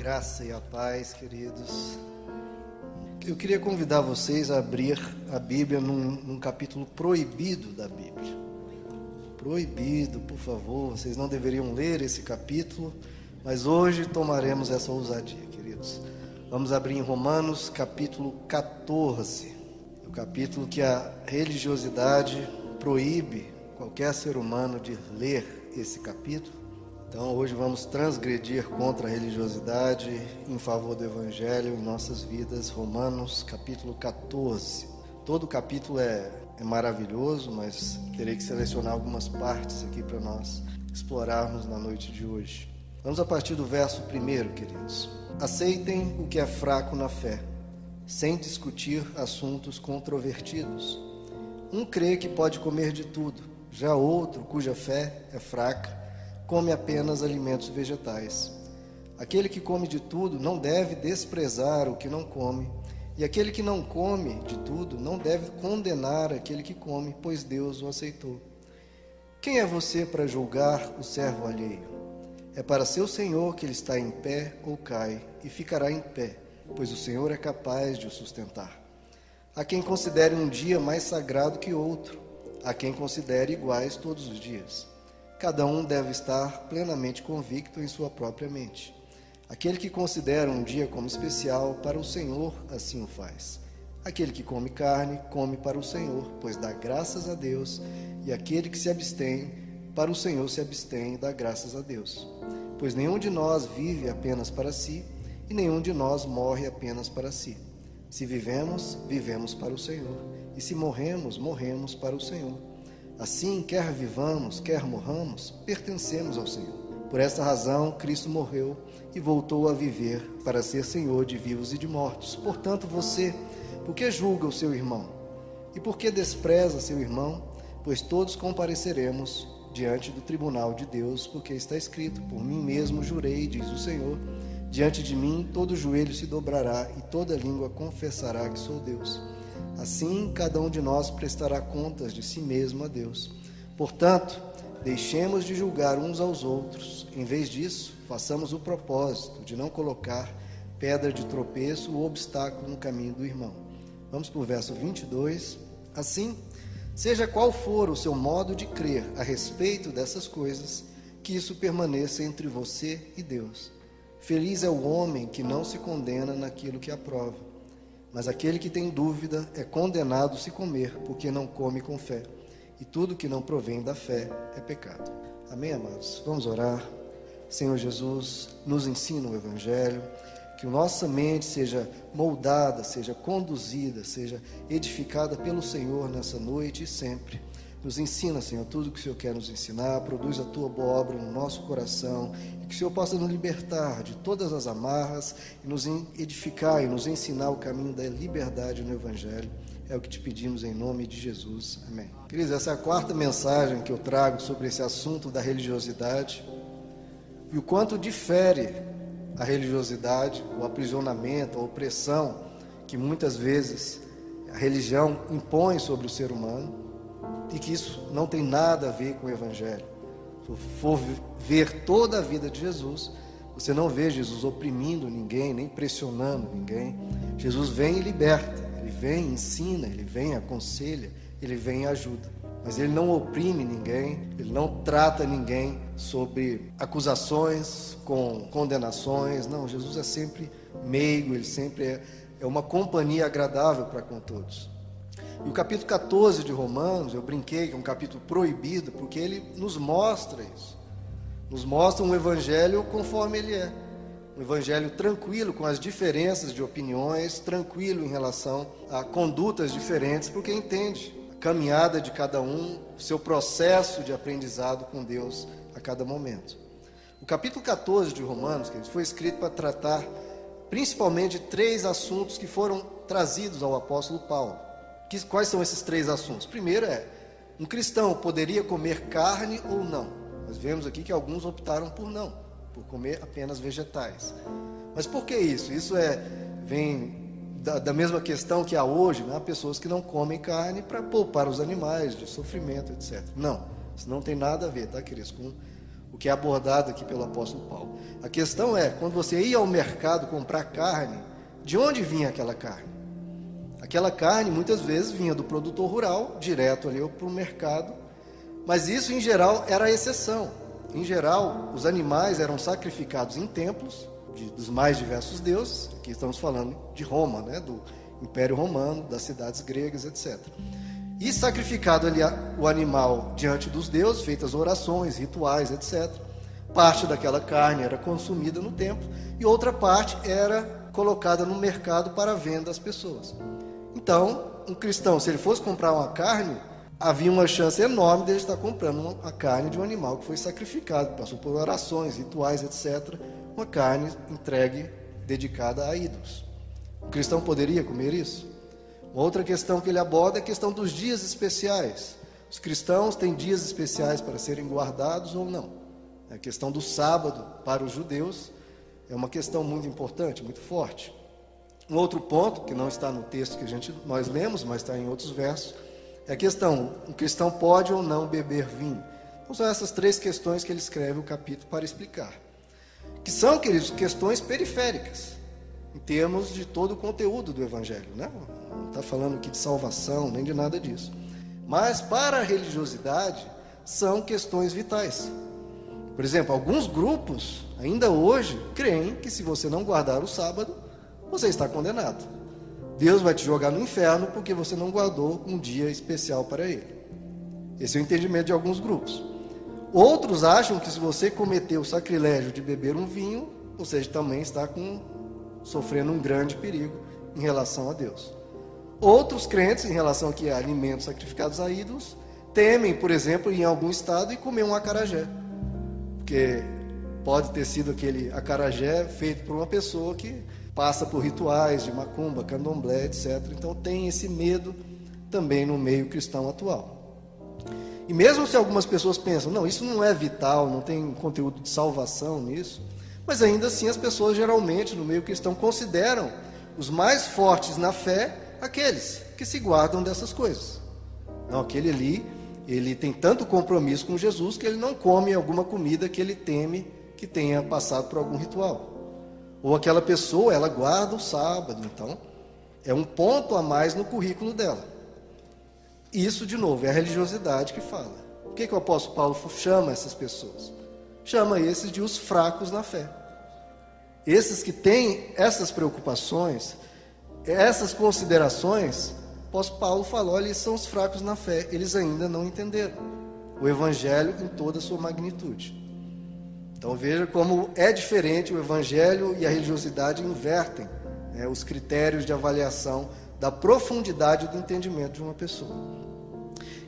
graça e a paz, queridos. Eu queria convidar vocês a abrir a Bíblia num, num, capítulo proibido da Bíblia. Proibido, por favor, vocês não deveriam ler esse capítulo, mas hoje tomaremos essa ousadia, queridos. Vamos abrir em Romanos, capítulo 14, o capítulo que a religiosidade proíbe qualquer ser humano de ler esse capítulo. Então, hoje vamos transgredir contra a religiosidade em favor do Evangelho em nossas vidas. Romanos, capítulo 14. Todo o capítulo é, é maravilhoso, mas terei que selecionar algumas partes aqui para nós explorarmos na noite de hoje. Vamos a partir do verso primeiro, queridos. Aceitem o que é fraco na fé, sem discutir assuntos controvertidos. Um crê que pode comer de tudo, já outro, cuja fé é fraca, come apenas alimentos vegetais. Aquele que come de tudo não deve desprezar o que não come, e aquele que não come de tudo não deve condenar aquele que come, pois Deus o aceitou. Quem é você para julgar o servo alheio? É para seu Senhor que ele está em pé ou cai, e ficará em pé, pois o Senhor é capaz de o sustentar. Há quem considere um dia mais sagrado que outro, há quem considere iguais todos os dias. Cada um deve estar plenamente convicto em sua própria mente. Aquele que considera um dia como especial, para o Senhor assim o faz. Aquele que come carne, come para o Senhor, pois dá graças a Deus, e aquele que se abstém, para o Senhor se abstém e dá graças a Deus. Pois nenhum de nós vive apenas para si, e nenhum de nós morre apenas para si. Se vivemos, vivemos para o Senhor, e se morremos, morremos para o Senhor. Assim, quer vivamos, quer morramos, pertencemos ao Senhor. Por esta razão, Cristo morreu e voltou a viver para ser Senhor de vivos e de mortos. Portanto, você, por que julga o seu irmão? E por que despreza seu irmão? Pois todos compareceremos diante do tribunal de Deus, porque está escrito: Por mim mesmo jurei, diz o Senhor, diante de mim todo joelho se dobrará e toda língua confessará que sou Deus. Assim, cada um de nós prestará contas de si mesmo a Deus. Portanto, deixemos de julgar uns aos outros. Em vez disso, façamos o propósito de não colocar pedra de tropeço ou obstáculo no caminho do irmão. Vamos para o verso 22. Assim, seja qual for o seu modo de crer a respeito dessas coisas, que isso permaneça entre você e Deus. Feliz é o homem que não se condena naquilo que aprova mas aquele que tem dúvida é condenado se comer, porque não come com fé. E tudo que não provém da fé é pecado. Amém, amados? Vamos orar. Senhor Jesus, nos ensina o Evangelho, que nossa mente seja moldada, seja conduzida, seja edificada pelo Senhor nessa noite e sempre. Nos ensina, Senhor, tudo que o Senhor quer nos ensinar, produz a tua boa obra no nosso coração e que o Senhor possa nos libertar de todas as amarras e nos edificar e nos ensinar o caminho da liberdade no Evangelho. É o que te pedimos em nome de Jesus. Amém. Queridos, essa é a quarta mensagem que eu trago sobre esse assunto da religiosidade e o quanto difere a religiosidade, o aprisionamento, a opressão que muitas vezes a religião impõe sobre o ser humano e que isso não tem nada a ver com o Evangelho. Se for ver toda a vida de Jesus, você não vê Jesus oprimindo ninguém, nem pressionando ninguém. Jesus vem e liberta, ele vem e ensina, ele vem e aconselha, ele vem e ajuda. Mas ele não oprime ninguém, ele não trata ninguém sobre acusações, com condenações. Não, Jesus é sempre meigo, ele sempre é, é uma companhia agradável para com todos. E o capítulo 14 de Romanos, eu brinquei que é um capítulo proibido, porque ele nos mostra isso. Nos mostra um evangelho conforme ele é. Um evangelho tranquilo, com as diferenças de opiniões, tranquilo em relação a condutas diferentes, porque entende a caminhada de cada um, o seu processo de aprendizado com Deus a cada momento. O capítulo 14 de Romanos, que foi escrito para tratar principalmente três assuntos que foram trazidos ao apóstolo Paulo. Que, quais são esses três assuntos? Primeiro é: um cristão poderia comer carne ou não? Nós vemos aqui que alguns optaram por não, por comer apenas vegetais. Mas por que isso? Isso é vem da, da mesma questão que há hoje, né? há pessoas que não comem carne para poupar os animais de sofrimento, etc. Não, isso não tem nada a ver, tá, queridos, com o que é abordado aqui pelo apóstolo Paulo. A questão é, quando você ia ao mercado comprar carne, de onde vinha aquela carne? Aquela carne muitas vezes vinha do produtor rural, direto ali para o mercado, mas isso em geral era a exceção. Em geral, os animais eram sacrificados em templos de, dos mais diversos deuses, aqui estamos falando de Roma, né, do Império Romano, das cidades gregas, etc. E sacrificado ali o animal diante dos deuses, feitas orações, rituais, etc. Parte daquela carne era consumida no templo e outra parte era colocada no mercado para venda às pessoas. Então, um cristão, se ele fosse comprar uma carne, havia uma chance enorme de ele estar comprando a carne de um animal que foi sacrificado, passou por orações, rituais, etc. Uma carne entregue, dedicada a ídolos. O cristão poderia comer isso? Uma outra questão que ele aborda é a questão dos dias especiais. Os cristãos têm dias especiais para serem guardados ou não? A questão do sábado para os judeus é uma questão muito importante, muito forte. Um outro ponto, que não está no texto que a gente, nós lemos, mas está em outros versos, é a questão: um cristão pode ou não beber vinho? Então, são essas três questões que ele escreve o capítulo para explicar. Que são, queridos, questões periféricas, em termos de todo o conteúdo do Evangelho. Né? Não está falando aqui de salvação, nem de nada disso. Mas, para a religiosidade, são questões vitais. Por exemplo, alguns grupos, ainda hoje, creem que se você não guardar o sábado, você está condenado. Deus vai te jogar no inferno porque você não guardou um dia especial para Ele. Esse é o entendimento de alguns grupos. Outros acham que se você cometeu o sacrilégio de beber um vinho, você também está com, sofrendo um grande perigo em relação a Deus. Outros crentes, em relação a alimentos sacrificados a ídolos, temem, por exemplo, em algum estado e comer um acarajé porque pode ter sido aquele acarajé feito por uma pessoa que passa por rituais de macumba, candomblé, etc. Então tem esse medo também no meio cristão atual. E mesmo se algumas pessoas pensam, não, isso não é vital, não tem conteúdo de salvação nisso, mas ainda assim as pessoas geralmente no meio cristão consideram os mais fortes na fé aqueles que se guardam dessas coisas. Não, aquele ali ele tem tanto compromisso com Jesus que ele não come alguma comida que ele teme que tenha passado por algum ritual. Ou aquela pessoa, ela guarda o sábado, então é um ponto a mais no currículo dela. Isso, de novo, é a religiosidade que fala. O que, que o apóstolo Paulo chama essas pessoas? Chama esses de os fracos na fé. Esses que têm essas preocupações, essas considerações, apóstolo Paulo falou: eles são os fracos na fé, eles ainda não entenderam o Evangelho em toda a sua magnitude. Então veja como é diferente o Evangelho e a religiosidade invertem né, os critérios de avaliação da profundidade do entendimento de uma pessoa.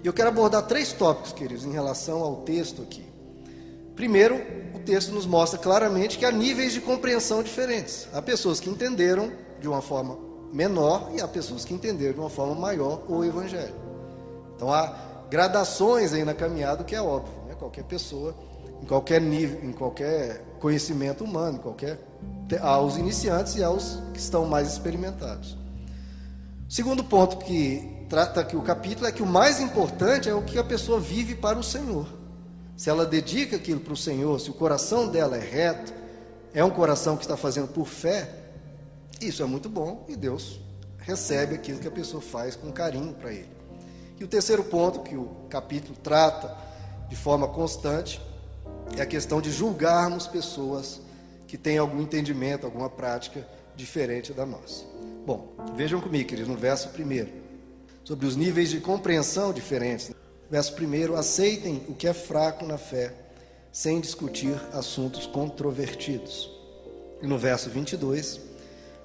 E eu quero abordar três tópicos, queridos, em relação ao texto aqui. Primeiro, o texto nos mostra claramente que há níveis de compreensão diferentes. Há pessoas que entenderam de uma forma menor e há pessoas que entenderam de uma forma maior o Evangelho. Então há gradações aí na caminhada, que é óbvio. Né? Qualquer pessoa, em qualquer nível, em qualquer conhecimento humano, qualquer aos iniciantes e aos que estão mais experimentados. Segundo ponto que trata aqui o capítulo é que o mais importante é o que a pessoa vive para o Senhor. Se ela dedica aquilo para o Senhor, se o coração dela é reto, é um coração que está fazendo por fé, isso é muito bom e Deus recebe aquilo que a pessoa faz com carinho para ele. E o terceiro ponto que o capítulo trata de forma constante é a questão de julgarmos pessoas que têm algum entendimento, alguma prática diferente da nossa. Bom, vejam comigo, queridos, no verso primeiro, sobre os níveis de compreensão diferentes. Verso primeiro, aceitem o que é fraco na fé, sem discutir assuntos controvertidos. E no verso 22,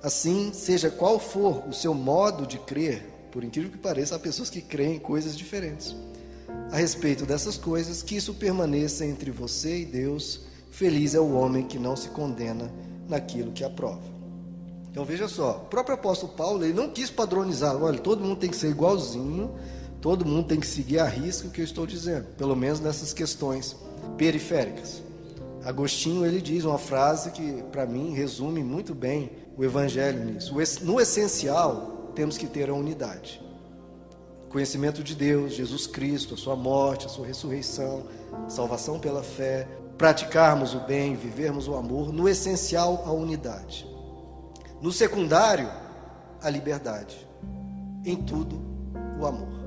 Assim, seja qual for o seu modo de crer, por incrível que pareça, há pessoas que creem em coisas diferentes. A respeito dessas coisas, que isso permaneça entre você e Deus. Feliz é o homem que não se condena naquilo que aprova. Então veja só, o próprio apóstolo Paulo ele não quis padronizar, olha, todo mundo tem que ser igualzinho, todo mundo tem que seguir a risca o que eu estou dizendo, pelo menos nessas questões periféricas. Agostinho ele diz uma frase que para mim resume muito bem o evangelho nisso. No essencial, temos que ter a unidade. Conhecimento de Deus, Jesus Cristo, a sua morte, a sua ressurreição, salvação pela fé, praticarmos o bem, vivermos o amor, no essencial, a unidade. No secundário, a liberdade. Em tudo, o amor.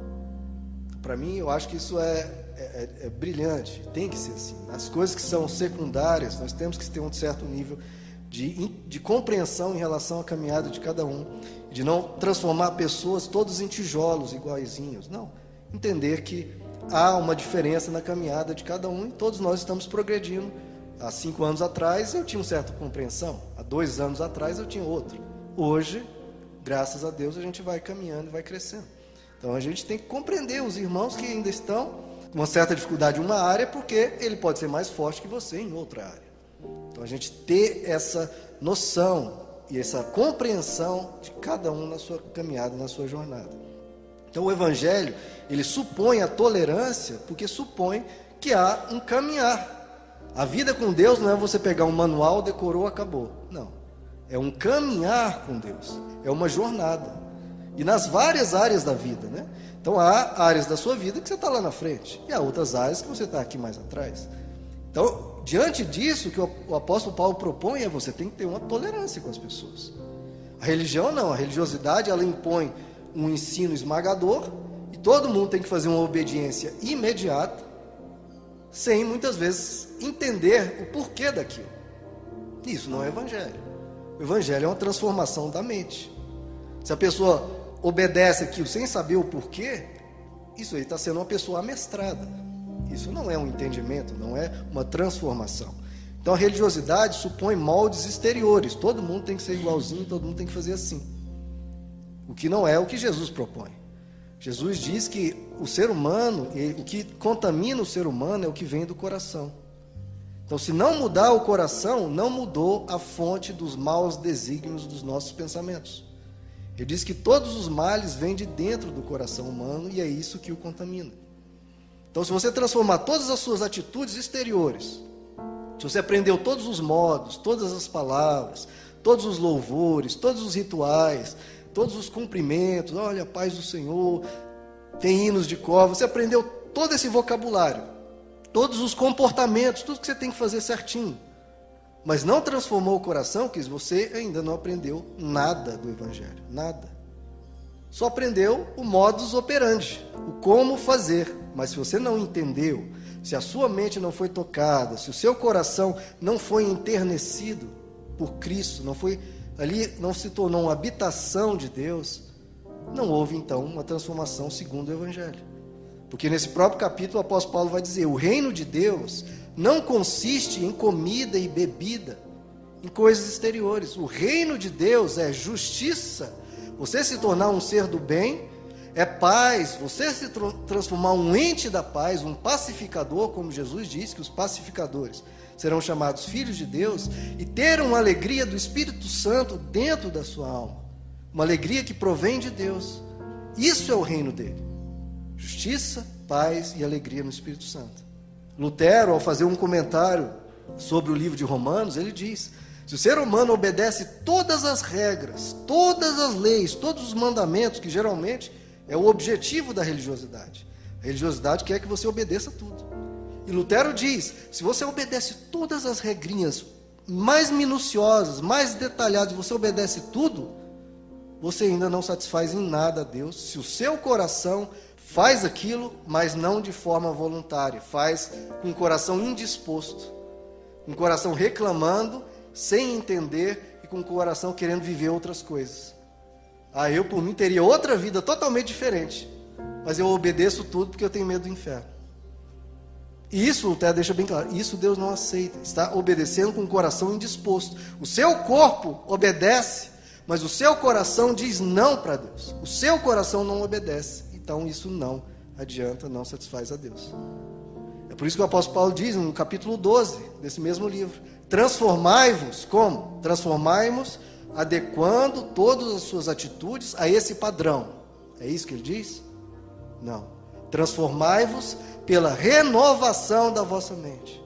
Para mim, eu acho que isso é, é, é, brilhante, tem que ser assim. As coisas que são secundárias, nós temos que ter um certo nível de, de compreensão em relação à caminhada de cada um, de não transformar pessoas todos em tijolos iguaizinhos. Não. Entender que há uma diferença na caminhada de cada um e todos nós estamos progredindo. Há cinco anos atrás eu tinha uma certa compreensão, há dois anos atrás eu tinha outra. Hoje, graças a Deus, a gente vai caminhando e vai crescendo. Então a gente tem que compreender os irmãos que ainda estão com uma certa dificuldade em uma área, porque ele pode ser mais forte que você em outra área. Então a gente ter essa noção e essa compreensão de cada um na sua caminhada, na sua jornada. Então o evangelho, ele supõe a tolerância, porque supõe que há um caminhar. A vida com Deus não é você pegar um manual, decorou, acabou. Não. É um caminhar com Deus. É uma jornada. E nas várias áreas da vida, né? Então há áreas da sua vida que você está lá na frente, e há outras áreas que você está aqui mais atrás. Então, diante disso, o que o apóstolo Paulo propõe é você tem que ter uma tolerância com as pessoas. A religião não, a religiosidade ela impõe um ensino esmagador e todo mundo tem que fazer uma obediência imediata, sem muitas vezes entender o porquê daquilo. Isso não é evangelho. O evangelho é uma transformação da mente. Se a pessoa obedece aquilo sem saber o porquê, isso aí está sendo uma pessoa amestrada. Isso não é um entendimento, não é uma transformação. Então a religiosidade supõe moldes exteriores. Todo mundo tem que ser igualzinho, todo mundo tem que fazer assim. O que não é o que Jesus propõe. Jesus diz que o ser humano, o que contamina o ser humano é o que vem do coração. Então, se não mudar o coração, não mudou a fonte dos maus desígnios dos nossos pensamentos. Ele diz que todos os males vêm de dentro do coração humano e é isso que o contamina. Então, se você transformar todas as suas atitudes exteriores, se você aprendeu todos os modos, todas as palavras, todos os louvores, todos os rituais, todos os cumprimentos, olha, paz do Senhor, tem hinos de cor, você aprendeu todo esse vocabulário, todos os comportamentos, tudo que você tem que fazer certinho, mas não transformou o coração, que você ainda não aprendeu nada do Evangelho, nada. Só aprendeu o modus operandi, o como fazer. Mas se você não entendeu, se a sua mente não foi tocada, se o seu coração não foi enternecido por Cristo, não foi ali, não se tornou uma habitação de Deus, não houve então uma transformação segundo o Evangelho. Porque nesse próprio capítulo o apóstolo Paulo vai dizer: o reino de Deus não consiste em comida e bebida, em coisas exteriores. O reino de Deus é justiça, você se tornar um ser do bem é paz, você se transformar um ente da paz, um pacificador, como Jesus disse que os pacificadores serão chamados filhos de Deus, e ter uma alegria do Espírito Santo dentro da sua alma, uma alegria que provém de Deus. Isso é o reino dele: justiça, paz e alegria no Espírito Santo. Lutero, ao fazer um comentário sobre o livro de Romanos, ele diz: se o ser humano obedece todas as regras, todas as leis, todos os mandamentos que geralmente é o objetivo da religiosidade. A religiosidade quer que você obedeça tudo. E Lutero diz: se você obedece todas as regrinhas mais minuciosas, mais detalhadas, você obedece tudo, você ainda não satisfaz em nada a Deus se o seu coração faz aquilo, mas não de forma voluntária, faz com o coração indisposto, o coração reclamando, sem entender e com o coração querendo viver outras coisas. Ah, eu por mim teria outra vida totalmente diferente. Mas eu obedeço tudo porque eu tenho medo do inferno. E isso, o Té deixa bem claro, isso Deus não aceita. Está obedecendo com o coração indisposto. O seu corpo obedece, mas o seu coração diz não para Deus. O seu coração não obedece. Então isso não adianta, não satisfaz a Deus. É por isso que o apóstolo Paulo diz no capítulo 12 desse mesmo livro: Transformai-vos, como? Transformai-vos adequando todas as suas atitudes a esse padrão. É isso que ele diz? Não. Transformai-vos pela renovação da vossa mente.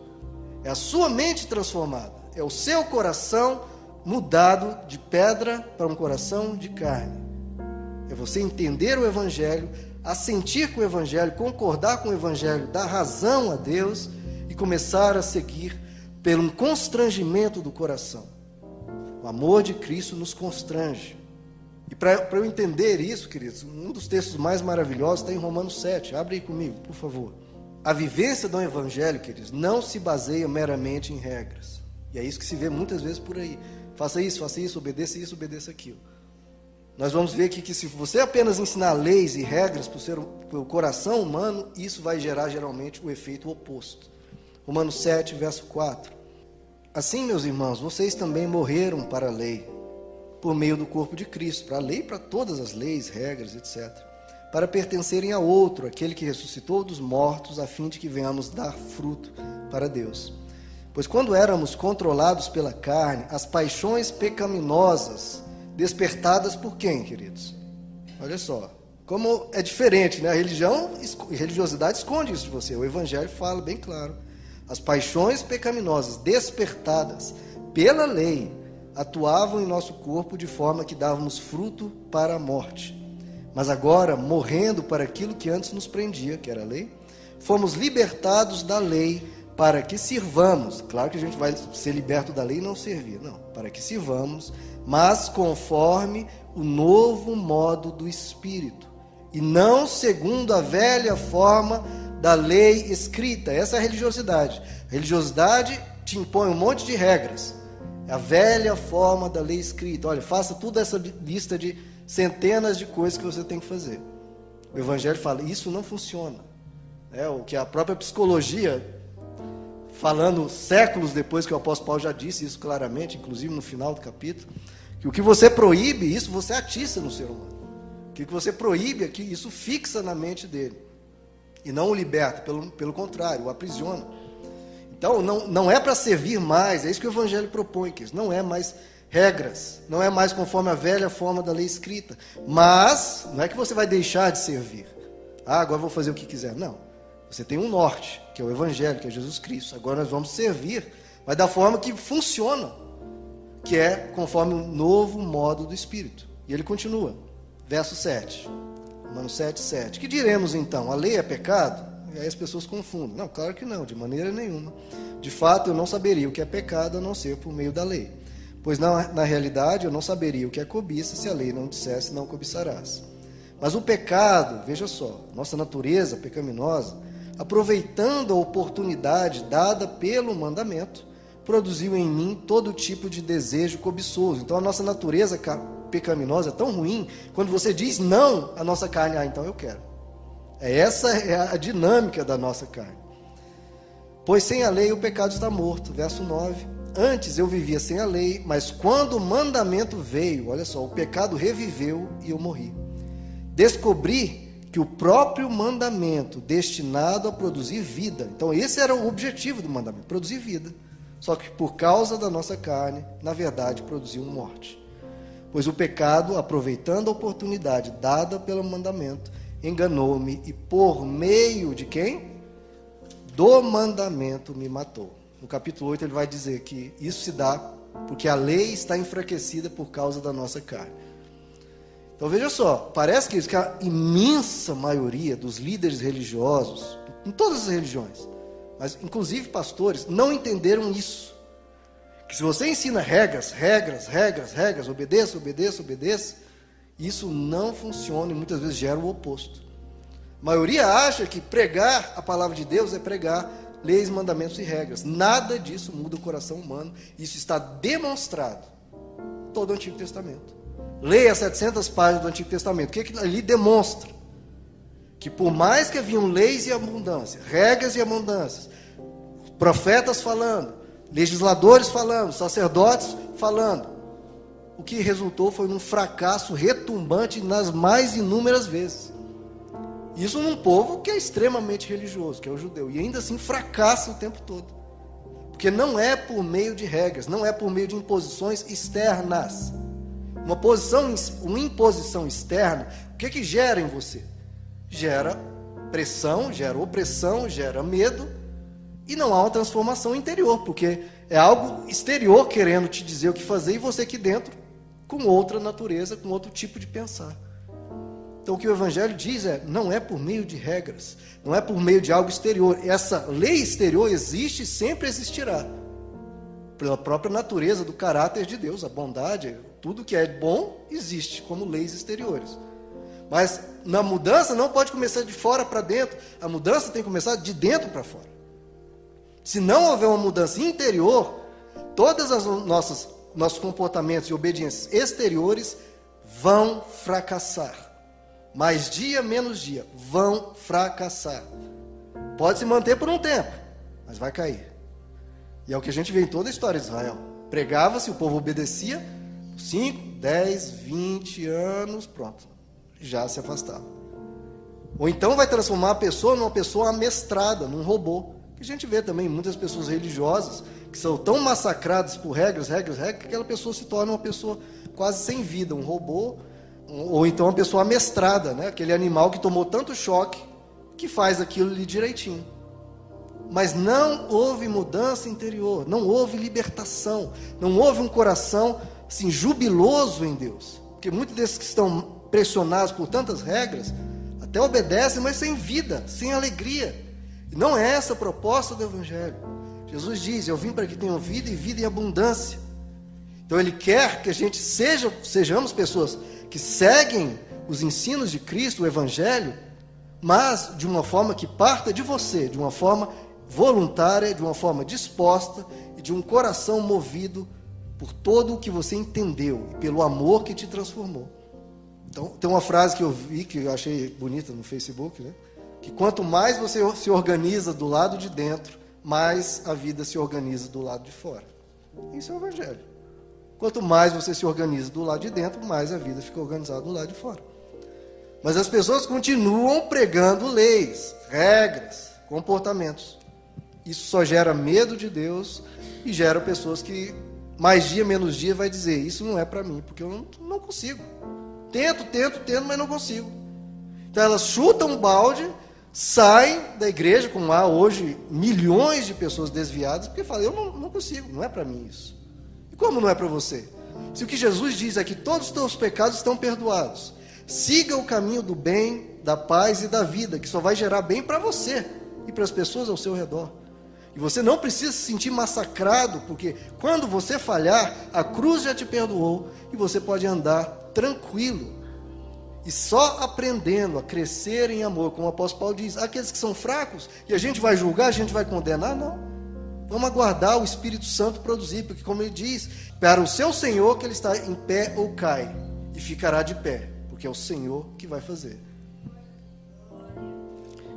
É a sua mente transformada, é o seu coração mudado de pedra para um coração de carne. É você entender o Evangelho, assentir com o Evangelho, concordar com o Evangelho, dar razão a Deus e começar a seguir pelo constrangimento do coração. O amor de Cristo nos constrange. E para eu entender isso, queridos, um dos textos mais maravilhosos está em Romanos 7. Abre aí comigo, por favor. A vivência do Evangelho, queridos, não se baseia meramente em regras. E é isso que se vê muitas vezes por aí. Faça isso, faça isso, obedeça isso, obedeça aquilo. Nós vamos ver aqui que se você apenas ensinar leis e regras para o coração humano, isso vai gerar geralmente o efeito oposto. Romanos 7, verso 4. Assim, meus irmãos, vocês também morreram para a lei, por meio do corpo de Cristo, para a lei, para todas as leis, regras, etc. Para pertencerem a outro, aquele que ressuscitou dos mortos, a fim de que venhamos dar fruto para Deus. Pois quando éramos controlados pela carne, as paixões pecaminosas despertadas por quem, queridos? Olha só, como é diferente, né? A religião, a religiosidade esconde isso de você. O evangelho fala bem claro. As paixões pecaminosas despertadas pela lei atuavam em nosso corpo de forma que dávamos fruto para a morte. Mas agora, morrendo para aquilo que antes nos prendia, que era a lei, fomos libertados da lei para que sirvamos. Claro que a gente vai ser liberto da lei e não servir, não. Para que sirvamos mas conforme o novo modo do Espírito, e não segundo a velha forma da lei escrita. Essa é a religiosidade. A religiosidade te impõe um monte de regras. É a velha forma da lei escrita. Olha, faça toda essa lista de centenas de coisas que você tem que fazer. O Evangelho fala, isso não funciona. É o que a própria psicologia, falando séculos depois que o apóstolo Paulo já disse isso claramente, inclusive no final do capítulo, que o que você proíbe, isso você atiça no ser humano. Que o que você proíbe aqui, isso fixa na mente dele. E não o liberta, pelo, pelo contrário, o aprisiona. Então, não, não é para servir mais, é isso que o Evangelho propõe, que não é mais regras, não é mais conforme a velha forma da lei escrita. Mas, não é que você vai deixar de servir. Ah, agora vou fazer o que quiser. Não. Você tem um norte, que é o Evangelho, que é Jesus Cristo. Agora nós vamos servir, mas da forma que funciona que é conforme o novo modo do Espírito. E ele continua, verso 7. Romanos 7, 7. Que diremos então? A lei é pecado? E aí as pessoas confundem. Não, claro que não, de maneira nenhuma. De fato, eu não saberia o que é pecado a não ser por meio da lei. Pois na, na realidade eu não saberia o que é cobiça se a lei não dissesse não cobiçarás. Mas o pecado, veja só, nossa natureza pecaminosa, aproveitando a oportunidade dada pelo mandamento, produziu em mim todo tipo de desejo cobiçoso. Então a nossa natureza pecaminosa é tão ruim, quando você diz não à nossa carne, ah, então eu quero. É essa é a dinâmica da nossa carne. Pois sem a lei o pecado está morto. Verso 9. Antes eu vivia sem a lei, mas quando o mandamento veio, olha só, o pecado reviveu e eu morri. Descobri que o próprio mandamento destinado a produzir vida. Então esse era o objetivo do mandamento, produzir vida só que por causa da nossa carne, na verdade, produziu morte. Pois o pecado, aproveitando a oportunidade dada pelo mandamento, enganou-me e por meio de quem? Do mandamento me matou. No capítulo 8 ele vai dizer que isso se dá porque a lei está enfraquecida por causa da nossa carne. Então veja só, parece que, que a imensa maioria dos líderes religiosos, em todas as religiões, mas inclusive pastores, não entenderam isso. Que se você ensina regras, regras, regras, regras, obedeça, obedeça, obedeça, isso não funciona e muitas vezes gera o oposto. A maioria acha que pregar a palavra de Deus é pregar leis, mandamentos e regras. Nada disso muda o coração humano. Isso está demonstrado em todo o Antigo Testamento. Leia 700 páginas do Antigo Testamento. O que, é que ali demonstra? que por mais que haviam leis e abundância, regras e abundâncias, profetas falando, legisladores falando, sacerdotes falando, o que resultou foi num fracasso retumbante nas mais inúmeras vezes. Isso num povo que é extremamente religioso, que é o judeu, e ainda assim fracassa o tempo todo. Porque não é por meio de regras, não é por meio de imposições externas. Uma posição, uma imposição externa, o que que gera em você? gera pressão, gera opressão, gera medo e não há uma transformação interior, porque é algo exterior querendo te dizer o que fazer e você aqui dentro com outra natureza, com outro tipo de pensar. Então o que o Evangelho diz é: não é por meio de regras, não é por meio de algo exterior. Essa lei exterior existe e sempre existirá. Pela própria natureza do caráter de Deus, a bondade, tudo que é bom existe como leis exteriores. Mas na mudança não pode começar de fora para dentro, a mudança tem que começar de dentro para fora. Se não houver uma mudança interior, todas as nossas nossos comportamentos e obediências exteriores vão fracassar. Mais dia menos dia vão fracassar. Pode se manter por um tempo, mas vai cair. E é o que a gente vê em toda a história de Israel. Pregava-se, o povo obedecia, 5, 10, 20 anos, pronto, já se afastava. Ou então vai transformar a pessoa numa pessoa amestrada, num robô. A gente vê também muitas pessoas religiosas que são tão massacradas por regras, regras, regras, que aquela pessoa se torna uma pessoa quase sem vida, um robô, ou então uma pessoa amestrada, né? aquele animal que tomou tanto choque que faz aquilo ali direitinho. Mas não houve mudança interior, não houve libertação, não houve um coração assim, jubiloso em Deus. Porque muitos desses que estão pressionados por tantas regras, até obedecem, mas sem vida, sem alegria. Não é essa a proposta do Evangelho. Jesus diz: Eu vim para que tenham vida e vida em abundância. Então Ele quer que a gente seja, sejamos pessoas que seguem os ensinos de Cristo, o Evangelho, mas de uma forma que parta de você, de uma forma voluntária, de uma forma disposta e de um coração movido por todo o que você entendeu e pelo amor que te transformou. Então, tem uma frase que eu vi que eu achei bonita no Facebook, né? Que quanto mais você se organiza do lado de dentro, mais a vida se organiza do lado de fora. Isso é o Evangelho. Quanto mais você se organiza do lado de dentro, mais a vida fica organizada do lado de fora. Mas as pessoas continuam pregando leis, regras, comportamentos. Isso só gera medo de Deus e gera pessoas que mais dia menos dia vai dizer isso não é para mim, porque eu não, não consigo. Tento, tento, tento, mas não consigo. Então elas chutam um balde saem da igreja, como há hoje milhões de pessoas desviadas, porque falam, eu não, não consigo, não é para mim isso. E como não é para você? Se o que Jesus diz é que todos os teus pecados estão perdoados, siga o caminho do bem, da paz e da vida, que só vai gerar bem para você e para as pessoas ao seu redor. E você não precisa se sentir massacrado, porque quando você falhar, a cruz já te perdoou e você pode andar tranquilo e só aprendendo a crescer em amor, como o apóstolo Paulo diz, aqueles que são fracos, e a gente vai julgar, a gente vai condenar, não. Vamos aguardar o Espírito Santo produzir, porque como ele diz, para o seu Senhor que ele está em pé ou cai, e ficará de pé, porque é o Senhor que vai fazer.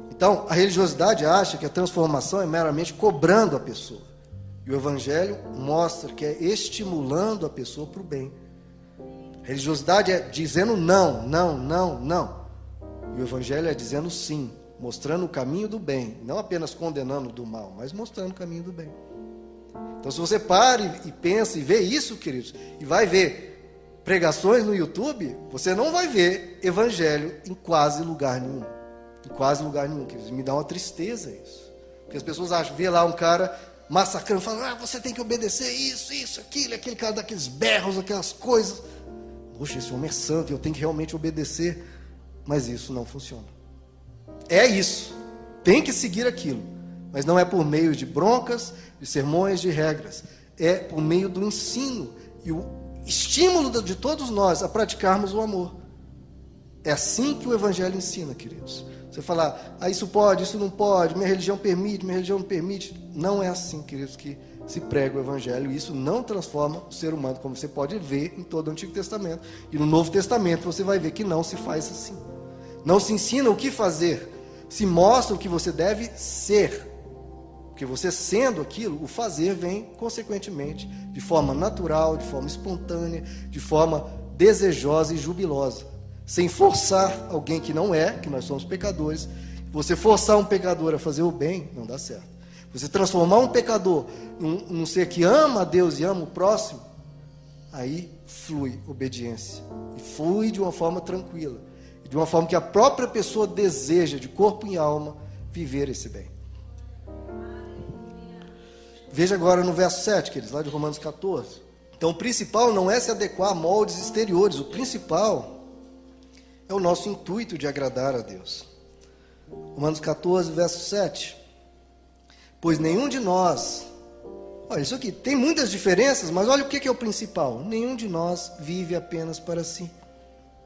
Então, a religiosidade acha que a transformação é meramente cobrando a pessoa. E o Evangelho mostra que é estimulando a pessoa para o bem. Religiosidade é dizendo não, não, não, não. E o Evangelho é dizendo sim, mostrando o caminho do bem, não apenas condenando do mal, mas mostrando o caminho do bem. Então, se você para e, pensa e vê isso, queridos, e vai ver pregações no YouTube, você não vai ver Evangelho em quase lugar nenhum. Em quase lugar nenhum, queridos. Me dá uma tristeza isso. Porque as pessoas acham, vê lá um cara massacrando, falando, ah, você tem que obedecer isso, isso, aquilo, aquele cara daqueles berros, aquelas coisas. Poxa, esse homem é santo, eu tenho que realmente obedecer. Mas isso não funciona. É isso. Tem que seguir aquilo. Mas não é por meio de broncas, de sermões, de regras. É por meio do ensino e o estímulo de todos nós a praticarmos o amor. É assim que o Evangelho ensina, queridos. Você falar, ah, isso pode, isso não pode, minha religião permite, minha religião não permite. Não é assim, queridos, que se prega o Evangelho. Isso não transforma o ser humano, como você pode ver em todo o Antigo Testamento. E no Novo Testamento você vai ver que não se faz assim. Não se ensina o que fazer, se mostra o que você deve ser. Porque você sendo aquilo, o fazer vem consequentemente, de forma natural, de forma espontânea, de forma desejosa e jubilosa. Sem forçar alguém que não é, que nós somos pecadores. Você forçar um pecador a fazer o bem, não dá certo. Você transformar um pecador num, num ser que ama a Deus e ama o próximo, aí flui obediência. E flui de uma forma tranquila. De uma forma que a própria pessoa deseja, de corpo e alma, viver esse bem. Veja agora no verso 7, queridos, lá de Romanos 14. Então, o principal não é se adequar a moldes exteriores, o principal é o nosso intuito de agradar a Deus. Romanos 14, verso 7. Pois nenhum de nós, olha, isso aqui tem muitas diferenças, mas olha o que é o principal: nenhum de nós vive apenas para si.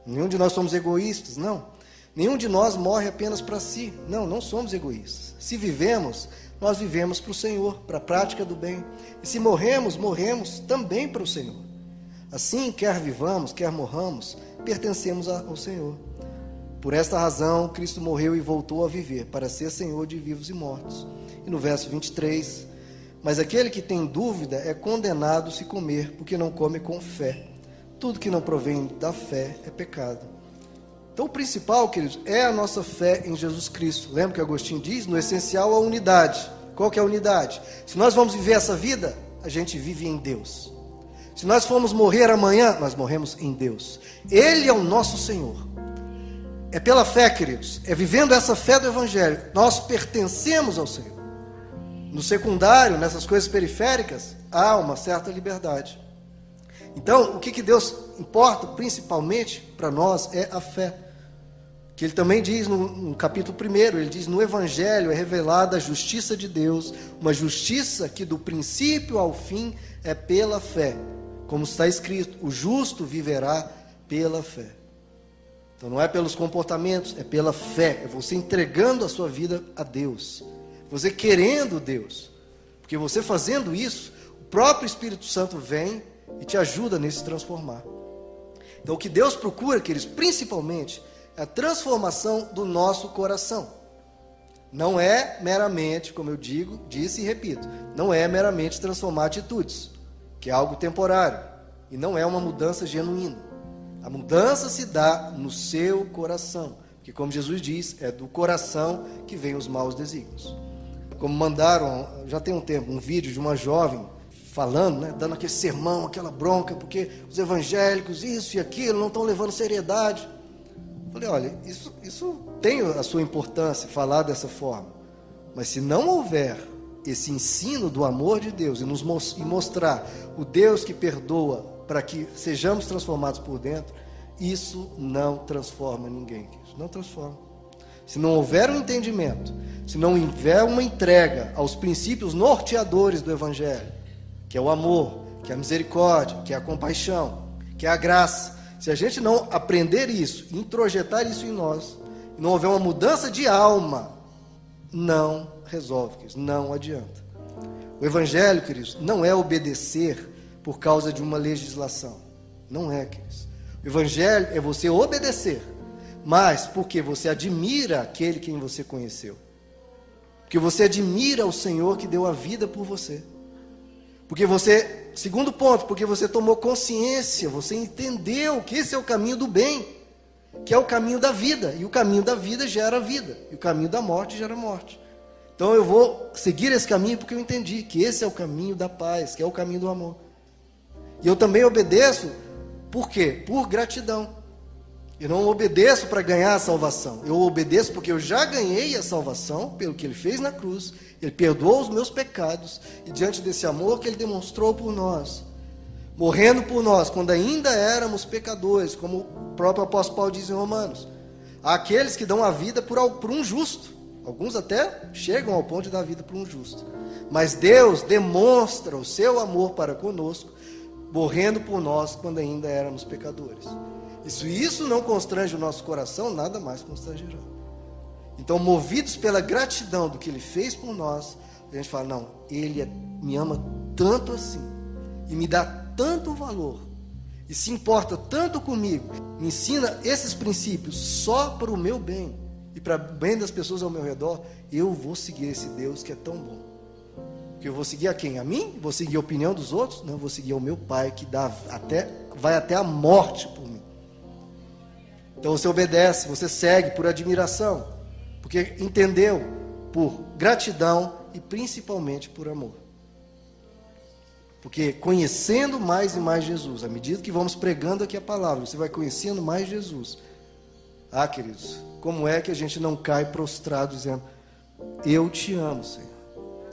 Nenhum de nós somos egoístas, não. Nenhum de nós morre apenas para si. Não, não somos egoístas. Se vivemos, nós vivemos para o Senhor, para a prática do bem. E se morremos, morremos também para o Senhor. Assim, quer vivamos, quer morramos, pertencemos ao Senhor. Por esta razão, Cristo morreu e voltou a viver, para ser Senhor de vivos e mortos. E no verso 23, mas aquele que tem dúvida é condenado se comer, porque não come com fé. Tudo que não provém da fé é pecado. Então, o principal, queridos, é a nossa fé em Jesus Cristo. Lembra que Agostinho diz? No essencial, a unidade. Qual que é a unidade? Se nós vamos viver essa vida, a gente vive em Deus. Se nós formos morrer amanhã, nós morremos em Deus. Ele é o nosso Senhor. É pela fé, queridos. É vivendo essa fé do Evangelho. Nós pertencemos ao Senhor. No secundário, nessas coisas periféricas, há uma certa liberdade. Então, o que, que Deus importa principalmente para nós é a fé. Que ele também diz no, no capítulo 1, ele diz: No Evangelho é revelada a justiça de Deus, uma justiça que do princípio ao fim é pela fé. Como está escrito: o justo viverá pela fé. Então não é pelos comportamentos, é pela fé. É você entregando a sua vida a Deus. Você querendo Deus. Porque você fazendo isso, o próprio Espírito Santo vem e te ajuda nesse transformar. Então, o que Deus procura, queridos, principalmente, é a transformação do nosso coração. Não é meramente, como eu digo, disse e repito, não é meramente transformar atitudes, que é algo temporário, e não é uma mudança genuína. A mudança se dá no seu coração, que, como Jesus diz, é do coração que vem os maus desígnios. Como mandaram, já tem um tempo, um vídeo de uma jovem falando, né, dando aquele sermão, aquela bronca, porque os evangélicos, isso e aquilo, não estão levando seriedade. Falei, olha, isso, isso tem a sua importância, falar dessa forma. Mas se não houver esse ensino do amor de Deus e nos e mostrar o Deus que perdoa para que sejamos transformados por dentro, isso não transforma ninguém. Não transforma. Se não houver um entendimento, se não houver uma entrega aos princípios norteadores do Evangelho, que é o amor, que é a misericórdia, que é a compaixão, que é a graça. Se a gente não aprender isso, introjetar isso em nós, não houver uma mudança de alma, não resolve, queridos, não adianta. O evangelho, queridos, não é obedecer por causa de uma legislação. Não é, queridos. O evangelho é você obedecer, mas porque você admira aquele quem você conheceu. Porque você admira o Senhor que deu a vida por você. Porque você, segundo ponto, porque você tomou consciência, você entendeu que esse é o caminho do bem, que é o caminho da vida, e o caminho da vida gera vida, e o caminho da morte gera morte. Então eu vou seguir esse caminho porque eu entendi que esse é o caminho da paz, que é o caminho do amor. E eu também obedeço, por quê? Por gratidão. Eu não obedeço para ganhar a salvação. Eu obedeço porque eu já ganhei a salvação pelo que ele fez na cruz ele perdoou os meus pecados e diante desse amor que ele demonstrou por nós, morrendo por nós quando ainda éramos pecadores, como o próprio apóstolo Paulo diz em Romanos. Há aqueles que dão a vida por, um justo. Alguns até chegam ao ponto de dar a vida por um justo. Mas Deus demonstra o seu amor para conosco, morrendo por nós quando ainda éramos pecadores. E se isso não constrange o nosso coração, nada mais constrangerá. Então, movidos pela gratidão do que ele fez por nós, a gente fala: não, ele é, me ama tanto assim, e me dá tanto valor, e se importa tanto comigo, me ensina esses princípios só para o meu bem e para o bem das pessoas ao meu redor, eu vou seguir esse Deus que é tão bom. Porque eu vou seguir a quem? A mim? Vou seguir a opinião dos outros? Não, vou seguir ao meu Pai que dá até, vai até a morte por mim. Então você obedece, você segue por admiração. Porque entendeu por gratidão e principalmente por amor. Porque conhecendo mais e mais Jesus, à medida que vamos pregando aqui a palavra, você vai conhecendo mais Jesus. Ah, queridos, como é que a gente não cai prostrado dizendo: Eu te amo, Senhor.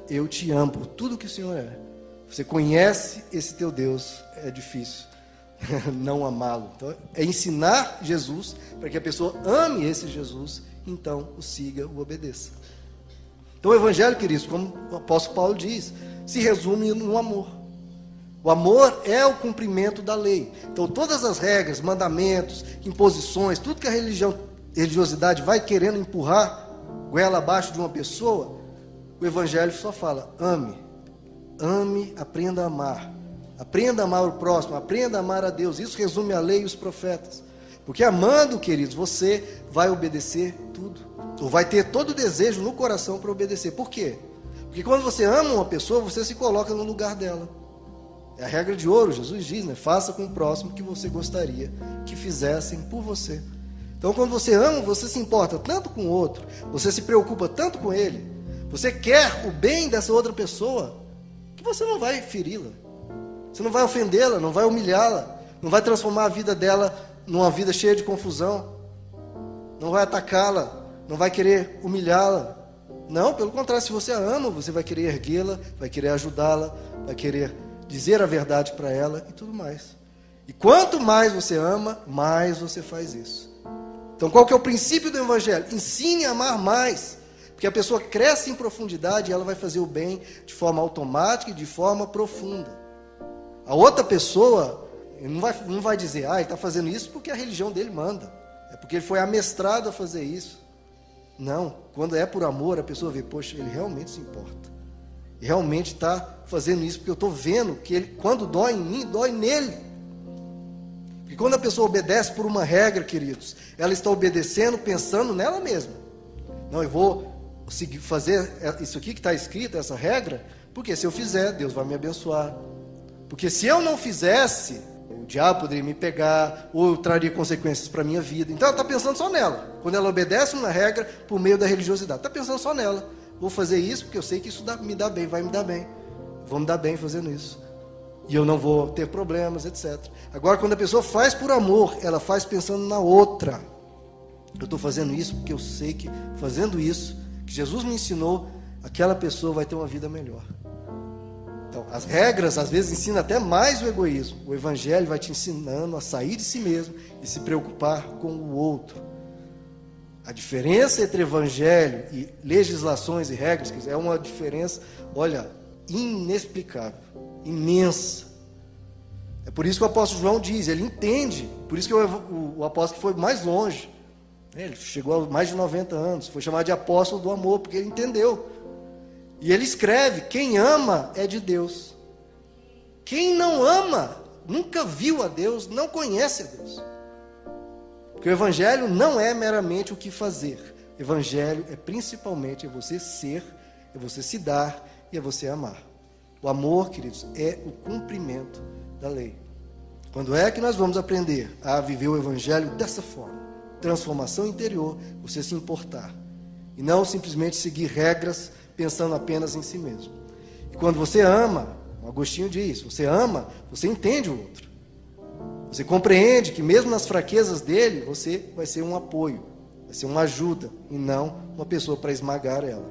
Eu te amo por tudo que o Senhor é. Você conhece esse teu Deus, é difícil não amá-lo. Então, é ensinar Jesus para que a pessoa ame esse Jesus, então o siga, o obedeça. Então, o Evangelho, queridos, como o apóstolo Paulo diz, se resume no amor. O amor é o cumprimento da lei. Então, todas as regras, mandamentos, imposições, tudo que a religião, religiosidade vai querendo empurrar goela abaixo de uma pessoa, o Evangelho só fala: ame, ame, aprenda a amar. Aprenda a amar o próximo, aprenda a amar a Deus. Isso resume a lei e os profetas. Porque amando, queridos, você vai obedecer tudo. Ou vai ter todo o desejo no coração para obedecer. Por quê? Porque quando você ama uma pessoa, você se coloca no lugar dela. É a regra de ouro, Jesus diz, né? Faça com o próximo que você gostaria que fizessem por você. Então, quando você ama, você se importa tanto com o outro, você se preocupa tanto com ele, você quer o bem dessa outra pessoa, que você não vai feri-la. Você não vai ofendê-la, não vai humilhá-la, não vai transformar a vida dela numa vida cheia de confusão, não vai atacá-la, não vai querer humilhá-la. Não, pelo contrário, se você a ama, você vai querer erguê-la, vai querer ajudá-la, vai querer dizer a verdade para ela e tudo mais. E quanto mais você ama, mais você faz isso. Então, qual que é o princípio do evangelho? Ensine a amar mais. Porque a pessoa cresce em profundidade e ela vai fazer o bem de forma automática e de forma profunda. A outra pessoa não vai, não vai dizer, ah, ele está fazendo isso porque a religião dele manda. É porque ele foi amestrado a fazer isso. Não, quando é por amor, a pessoa vê, poxa, ele realmente se importa. E realmente está fazendo isso porque eu estou vendo que ele, quando dói em mim, dói nele. Porque quando a pessoa obedece por uma regra, queridos, ela está obedecendo pensando nela mesma. Não, eu vou seguir, fazer isso aqui que está escrito, essa regra, porque se eu fizer, Deus vai me abençoar. Porque se eu não fizesse, o diabo poderia me pegar, ou traria consequências para a minha vida. Então ela está pensando só nela. Quando ela obedece uma regra por meio da religiosidade, está pensando só nela. Vou fazer isso porque eu sei que isso dá, me dá bem, vai me dar bem. Vou me dar bem fazendo isso. E eu não vou ter problemas, etc. Agora, quando a pessoa faz por amor, ela faz pensando na outra. Eu estou fazendo isso porque eu sei que fazendo isso, que Jesus me ensinou, aquela pessoa vai ter uma vida melhor. Então, as regras às vezes ensinam até mais o egoísmo. O evangelho vai te ensinando a sair de si mesmo e se preocupar com o outro. A diferença entre evangelho e legislações e regras é uma diferença, olha, inexplicável, imensa. É por isso que o apóstolo João diz, ele entende, por isso que o, o, apóstolo foi mais longe. Ele chegou a mais de 90 anos, foi chamado de apóstolo do amor, porque ele entendeu e ele escreve: quem ama é de Deus. Quem não ama, nunca viu a Deus, não conhece a Deus. Porque o Evangelho não é meramente o que fazer. Evangelho é principalmente é você ser, é você se dar e é você amar. O amor, queridos, é o cumprimento da lei. Quando é que nós vamos aprender a viver o Evangelho dessa forma? Transformação interior, você se importar. E não simplesmente seguir regras pensando apenas em si mesmo. E quando você ama, o Agostinho diz, você ama, você entende o outro. Você compreende que mesmo nas fraquezas dele, você vai ser um apoio, vai ser uma ajuda e não uma pessoa para esmagar ela.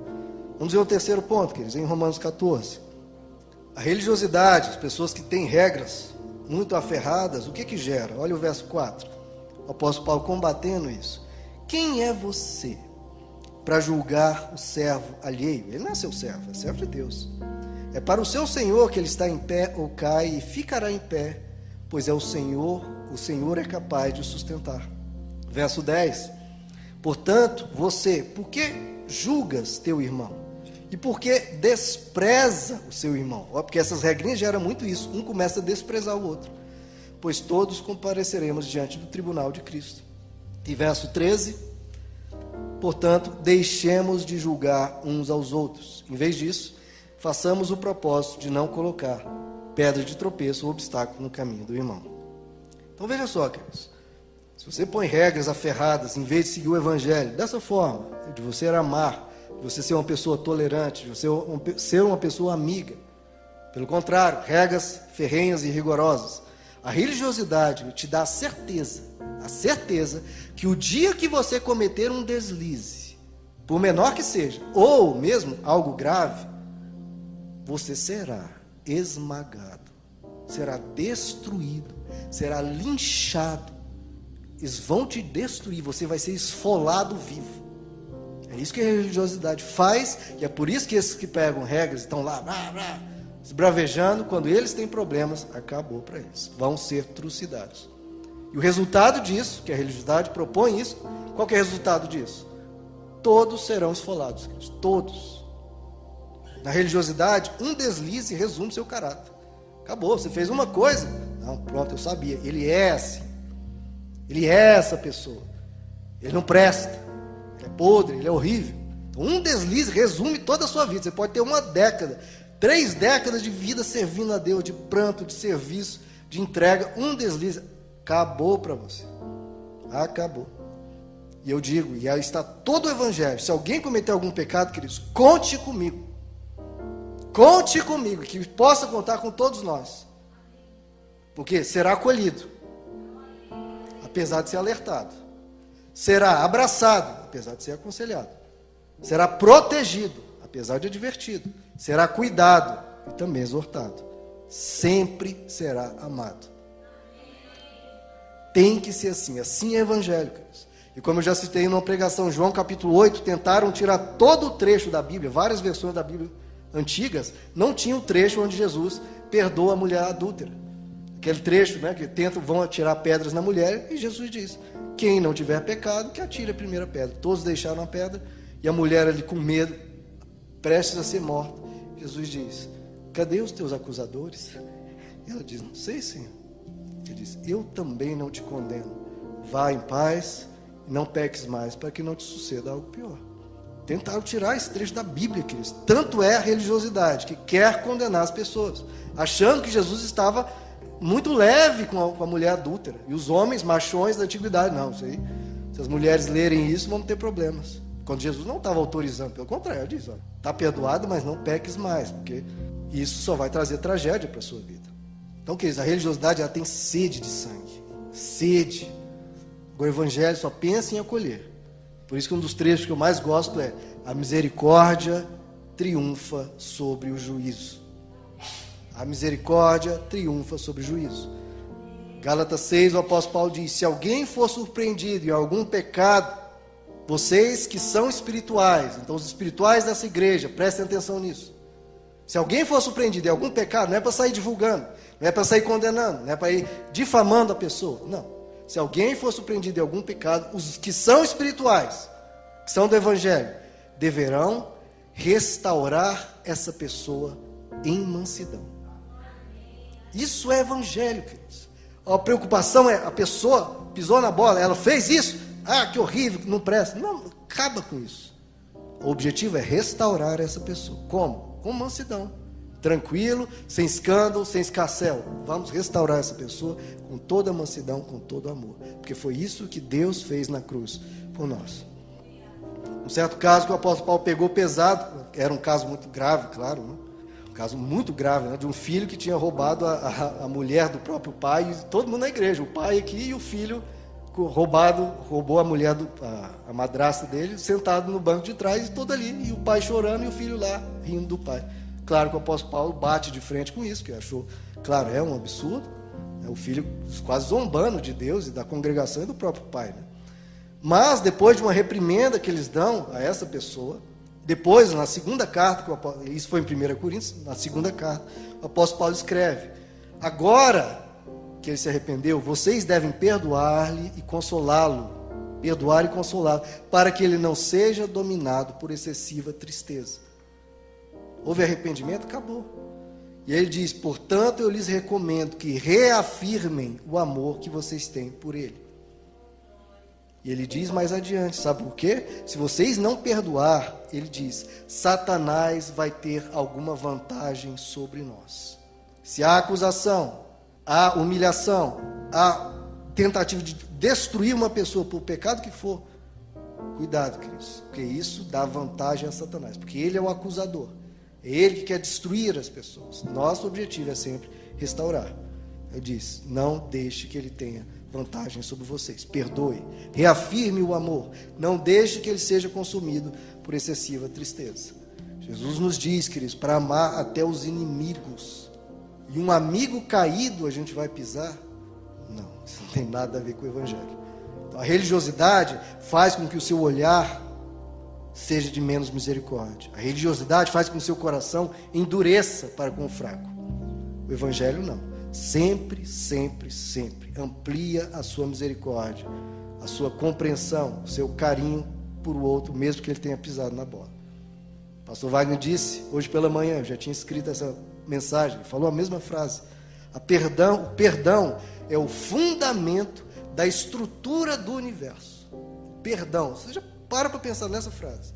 Vamos ver o terceiro ponto, queridos, em Romanos 14. A religiosidade, as pessoas que têm regras muito aferradas, o que que gera? Olha o verso 4. O apóstolo Paulo combatendo isso. Quem é você para julgar o servo alheio. Ele não é seu servo, é servo de Deus. É para o seu Senhor que ele está em pé ou cai e ficará em pé, pois é o Senhor, o Senhor é capaz de o sustentar. Verso 10. Portanto, você, por que julgas teu irmão? E por que despreza o seu irmão? Porque essas regrinhas geram muito isso. Um começa a desprezar o outro. Pois todos compareceremos diante do tribunal de Cristo. E verso 13. Portanto, deixemos de julgar uns aos outros. Em vez disso, façamos o propósito de não colocar pedra de tropeço ou obstáculo no caminho do irmão. Então veja só, queridos. Se você põe regras aferradas em vez de seguir o evangelho dessa forma, de você amar, de você ser uma pessoa tolerante, de você ser uma pessoa amiga, pelo contrário, regras ferrenhas e rigorosas, a religiosidade te dá a certeza, a certeza que o dia que você cometer um deslize, por menor que seja, ou mesmo algo grave, você será esmagado será destruído, será linchado. Eles vão te destruir, você vai ser esfolado vivo. É isso que a religiosidade faz, e é por isso que esses que pegam regras estão lá, blá, blá, esbravejando, quando eles têm problemas, acabou para eles. Vão ser trucidados. E o resultado disso, que a religiosidade propõe isso, qual que é o resultado disso? Todos serão esfolados, todos. Na religiosidade, um deslize resume seu caráter. Acabou, você fez uma coisa. Não, pronto, eu sabia. Ele é assim. Ele é essa pessoa. Ele não presta. Ele é podre, ele é horrível. Então, um deslize resume toda a sua vida. Você pode ter uma década, três décadas de vida servindo a Deus, de pranto, de serviço, de entrega. Um deslize acabou para você. Acabou. E eu digo, e aí está todo o evangelho. Se alguém cometer algum pecado, queridos, conte comigo. Conte comigo, que possa contar com todos nós. Porque será acolhido, apesar de ser alertado. Será abraçado, apesar de ser aconselhado. Será protegido, apesar de advertido. Será cuidado e também exortado. Sempre será amado. Tem que ser assim. Assim é evangélico. E como eu já citei numa pregação, João capítulo 8, tentaram tirar todo o trecho da Bíblia, várias versões da Bíblia antigas, não tinha o trecho onde Jesus perdoa a mulher adúltera. Aquele trecho, né, que tentam, vão atirar pedras na mulher, e Jesus diz: quem não tiver pecado, que atire a primeira pedra. Todos deixaram a pedra, e a mulher ali com medo, prestes a ser morta. Jesus diz: Cadê os teus acusadores? E ela diz: Não sei, Senhor. Ele diz: Eu também não te condeno. Vá em paz não peques mais, para que não te suceda algo pior. Tentaram tirar esse trecho da Bíblia, queridos. Tanto é a religiosidade que quer condenar as pessoas, achando que Jesus estava muito leve com a, com a mulher adúltera. E os homens machões da antiguidade, não, isso aí, se as mulheres lerem isso, vão ter problemas. Quando Jesus não estava autorizando, pelo contrário, ele diz: está perdoado, mas não peques mais, porque isso só vai trazer tragédia para a sua vida. Então, queridos, a religiosidade ela tem sede de sangue, sede. O evangelho só pensa em acolher. Por isso que um dos trechos que eu mais gosto é: a misericórdia triunfa sobre o juízo. A misericórdia triunfa sobre o juízo. Gálatas 6, o apóstolo Paulo diz: Se alguém for surpreendido em algum pecado, vocês que são espirituais, então os espirituais dessa igreja, prestem atenção nisso. Se alguém for surpreendido em algum pecado, não é para sair divulgando, não é para sair condenando, não é para ir difamando a pessoa. Não. Se alguém for surpreendido em algum pecado, os que são espirituais, que são do Evangelho, deverão restaurar essa pessoa em mansidão. Isso é Evangelho, queridos. A preocupação é a pessoa pisou na bola, ela fez isso, ah, que horrível, não presta. Não, acaba com isso. O objetivo é restaurar essa pessoa. Como? Com mansidão tranquilo, sem escândalo, sem escarcel. Vamos restaurar essa pessoa com toda a mansidão, com todo amor. Porque foi isso que Deus fez na cruz por nós. Um certo caso que o apóstolo Paulo pegou pesado, era um caso muito grave, claro, né? um caso muito grave, né? de um filho que tinha roubado a, a, a mulher do próprio pai, e todo mundo na igreja, o pai aqui e o filho roubado, roubou a mulher, do, a, a madrasta dele, sentado no banco de trás, todo ali, e o pai chorando e o filho lá, rindo do pai. Claro que o apóstolo Paulo bate de frente com isso, que achou, claro, é um absurdo. É o filho quase zombando de Deus e da congregação e do próprio pai. Né? Mas, depois de uma reprimenda que eles dão a essa pessoa, depois, na segunda carta, isso foi em 1 Coríntios, na segunda carta, o apóstolo Paulo escreve: Agora que ele se arrependeu, vocês devem perdoar-lhe e consolá-lo, perdoar e consolá-lo, para que ele não seja dominado por excessiva tristeza houve arrependimento, acabou. E ele diz: portanto, eu lhes recomendo que reafirmem o amor que vocês têm por ele. E ele diz mais adiante: sabe por quê? Se vocês não perdoar, ele diz: Satanás vai ter alguma vantagem sobre nós. Se há acusação, há humilhação, há tentativa de destruir uma pessoa por pecado que for, cuidado, queridos, porque isso dá vantagem a Satanás, porque ele é o acusador. É ele que quer destruir as pessoas. Nosso objetivo é sempre restaurar. Eu disse: não deixe que ele tenha vantagem sobre vocês. Perdoe. Reafirme o amor. Não deixe que ele seja consumido por excessiva tristeza. Jesus nos diz, queridos, para amar até os inimigos. E um amigo caído a gente vai pisar? Não, isso não tem nada a ver com o Evangelho. Então, a religiosidade faz com que o seu olhar seja de menos misericórdia. A religiosidade faz com que o seu coração endureça para com o fraco. O Evangelho não. Sempre, sempre, sempre amplia a sua misericórdia, a sua compreensão, o seu carinho por o outro, mesmo que ele tenha pisado na bola. Pastor Wagner disse hoje pela manhã, eu já tinha escrito essa mensagem, falou a mesma frase. A perdão, o perdão é o fundamento da estrutura do universo. Perdão, você já para para pensar nessa frase.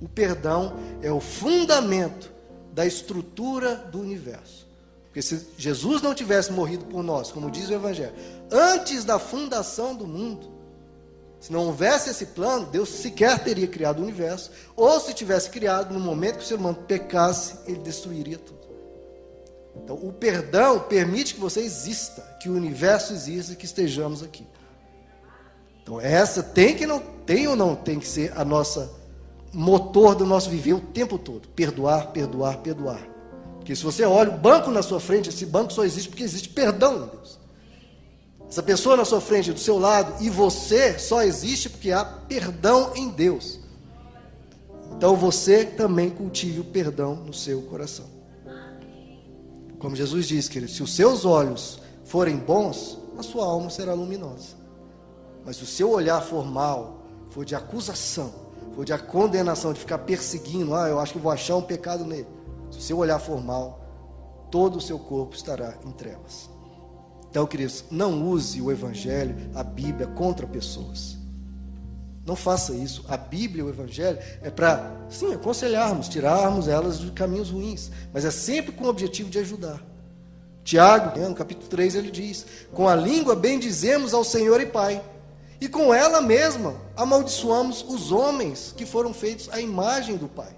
O perdão é o fundamento da estrutura do universo. Porque se Jesus não tivesse morrido por nós, como diz o Evangelho, antes da fundação do mundo, se não houvesse esse plano, Deus sequer teria criado o universo, ou se tivesse criado, no momento que o ser humano pecasse, ele destruiria tudo. Então, o perdão permite que você exista, que o universo exista, que estejamos aqui. Então, essa tem que não tem ou não tem que ser a nossa motor do nosso viver o tempo todo. Perdoar, perdoar, perdoar. Porque se você olha o banco na sua frente, esse banco só existe porque existe perdão em Deus. Essa pessoa na sua frente, do seu lado, e você só existe porque há perdão em Deus. Então você também cultive o perdão no seu coração. Como Jesus diz, querido, se os seus olhos forem bons, a sua alma será luminosa. Mas se o seu olhar for mal, for de acusação, for de condenação, de ficar perseguindo, ah, eu acho que vou achar um pecado nele. Se o seu olhar for mal, todo o seu corpo estará em trevas. Então, queridos, não use o Evangelho, a Bíblia, contra pessoas. Não faça isso. A Bíblia o Evangelho é para, sim, aconselharmos, tirarmos elas de caminhos ruins, mas é sempre com o objetivo de ajudar. Tiago, no capítulo 3, ele diz: Com a língua bendizemos ao Senhor e Pai, e com ela mesma amaldiçoamos os homens que foram feitos à imagem do Pai.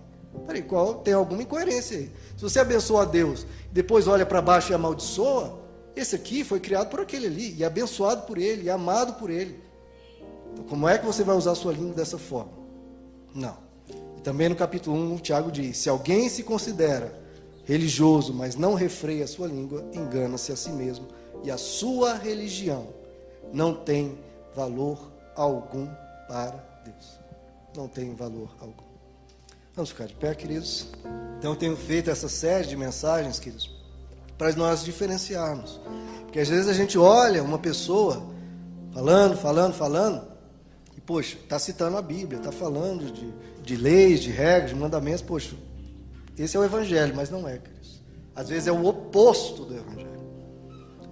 Peraí, qual, tem alguma incoerência aí. Se você abençoa a Deus, depois olha para baixo e amaldiçoa, esse aqui foi criado por aquele ali, e abençoado por ele, e amado por ele. Então, como é que você vai usar a sua língua dessa forma? Não. E também no capítulo 1, o Tiago diz: Se alguém se considera religioso, mas não refreia a sua língua, engana-se a si mesmo, e a sua religião não tem valor algum para Deus. Não tem valor algum. Vamos ficar de pé, queridos. Então eu tenho feito essa série de mensagens, queridos, para nós diferenciarmos. Porque às vezes a gente olha uma pessoa falando, falando, falando, poxa, está citando a Bíblia, está falando de, de leis, de regras, de mandamentos, poxa, esse é o Evangelho, mas não é, queridos. Às vezes é o oposto do Evangelho.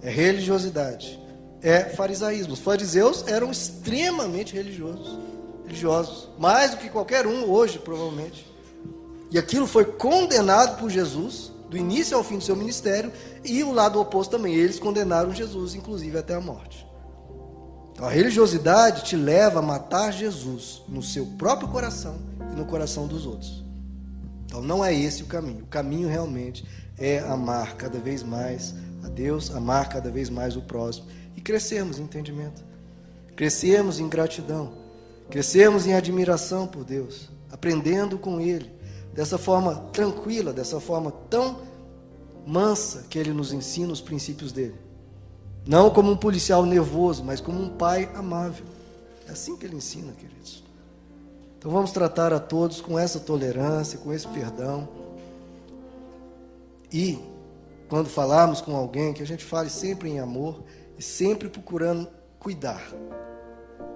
É religiosidade é farisaísmo. Os fariseus eram extremamente religiosos, religiosos, mais do que qualquer um hoje, provavelmente. E aquilo foi condenado por Jesus, do início ao fim do seu ministério, e o lado oposto também. Eles condenaram Jesus, inclusive até a morte. Então, a religiosidade te leva a matar Jesus no seu próprio coração e no coração dos outros. Então, não é esse o caminho. O caminho realmente é amar cada vez mais a Deus, amar cada vez mais o próximo e crescermos em entendimento, crescermos em gratidão, crescermos em admiração por Deus, aprendendo com Ele, dessa forma tranquila, dessa forma tão mansa que Ele nos ensina os princípios dele. Não como um policial nervoso, mas como um pai amável. É assim que Ele ensina, queridos. Então vamos tratar a todos com essa tolerância, com esse perdão. E, quando falarmos com alguém, que a gente fale sempre em amor e sempre procurando cuidar.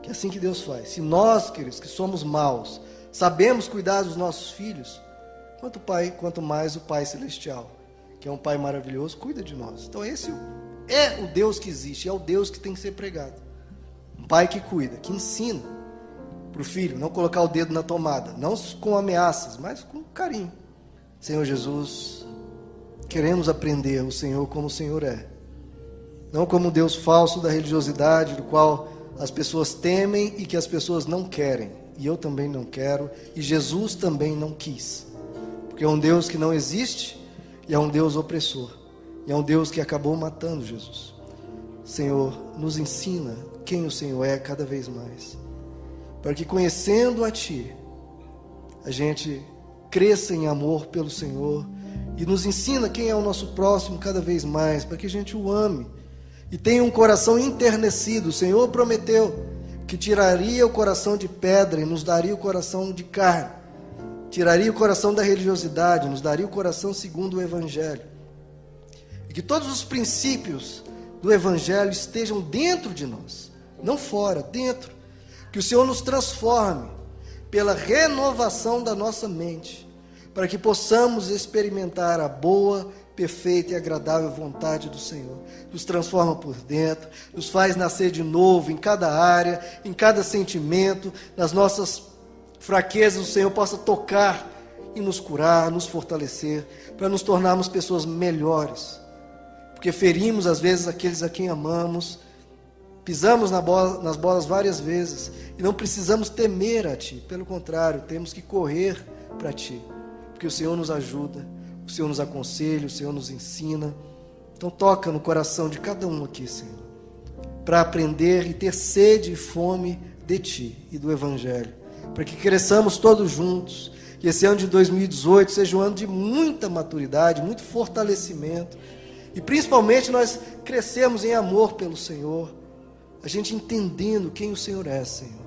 Que é assim que Deus faz. Se nós, queridos, que somos maus, sabemos cuidar dos nossos filhos, quanto pai, quanto mais o Pai celestial, que é um Pai maravilhoso, cuida de nós. Então esse é o Deus que existe, é o Deus que tem que ser pregado. Um pai que cuida, que ensina para o filho, não colocar o dedo na tomada, não com ameaças, mas com carinho. Senhor Jesus, queremos aprender o Senhor como o Senhor é não como um Deus falso da religiosidade, do qual as pessoas temem e que as pessoas não querem. E eu também não quero, e Jesus também não quis. Porque é um Deus que não existe e é um Deus opressor. E é um Deus que acabou matando Jesus. Senhor, nos ensina quem o Senhor é cada vez mais. Para que conhecendo a Ti, a gente cresça em amor pelo Senhor e nos ensina quem é o nosso próximo cada vez mais, para que a gente o ame e tenha um coração enternecido. O Senhor prometeu que tiraria o coração de pedra e nos daria o coração de carne, tiraria o coração da religiosidade, nos daria o coração segundo o Evangelho. Que todos os princípios do Evangelho estejam dentro de nós, não fora, dentro. Que o Senhor nos transforme pela renovação da nossa mente, para que possamos experimentar a boa, perfeita e agradável vontade do Senhor. Nos transforma por dentro, nos faz nascer de novo em cada área, em cada sentimento, nas nossas fraquezas, o Senhor possa tocar e nos curar, nos fortalecer, para nos tornarmos pessoas melhores. Porque ferimos às vezes aqueles a quem amamos, pisamos na bola, nas bolas várias vezes e não precisamos temer a Ti, pelo contrário, temos que correr para Ti, porque o Senhor nos ajuda o Senhor nos aconselha, o Senhor nos ensina. Então toca no coração de cada um aqui, Senhor, para aprender e ter sede e fome de Ti e do Evangelho, para que cresçamos todos juntos. Que esse ano de 2018 seja um ano de muita maturidade, muito fortalecimento. E principalmente nós crescemos em amor pelo Senhor, a gente entendendo quem o Senhor é, Senhor.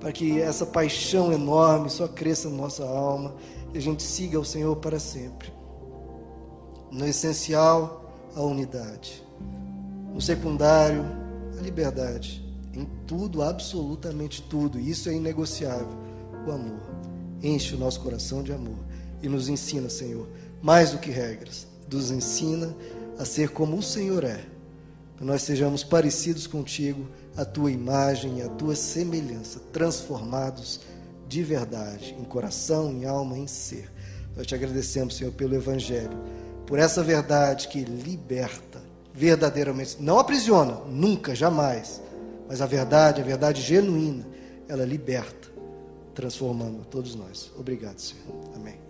Para que essa paixão enorme só cresça na nossa alma e a gente siga o Senhor para sempre. No essencial, a unidade. No secundário, a liberdade. Em tudo, absolutamente tudo. Isso é inegociável. O amor. Enche o nosso coração de amor. E nos ensina, Senhor, mais do que regras. Nos ensina a ser como o Senhor é. Que nós sejamos parecidos contigo, a tua imagem e a tua semelhança, transformados de verdade, em coração, em alma, em ser. Nós te agradecemos, Senhor, pelo Evangelho por essa verdade que liberta verdadeiramente, não aprisiona, nunca, jamais, mas a verdade, a verdade genuína, ela liberta, transformando todos nós. Obrigado, Senhor. Amém.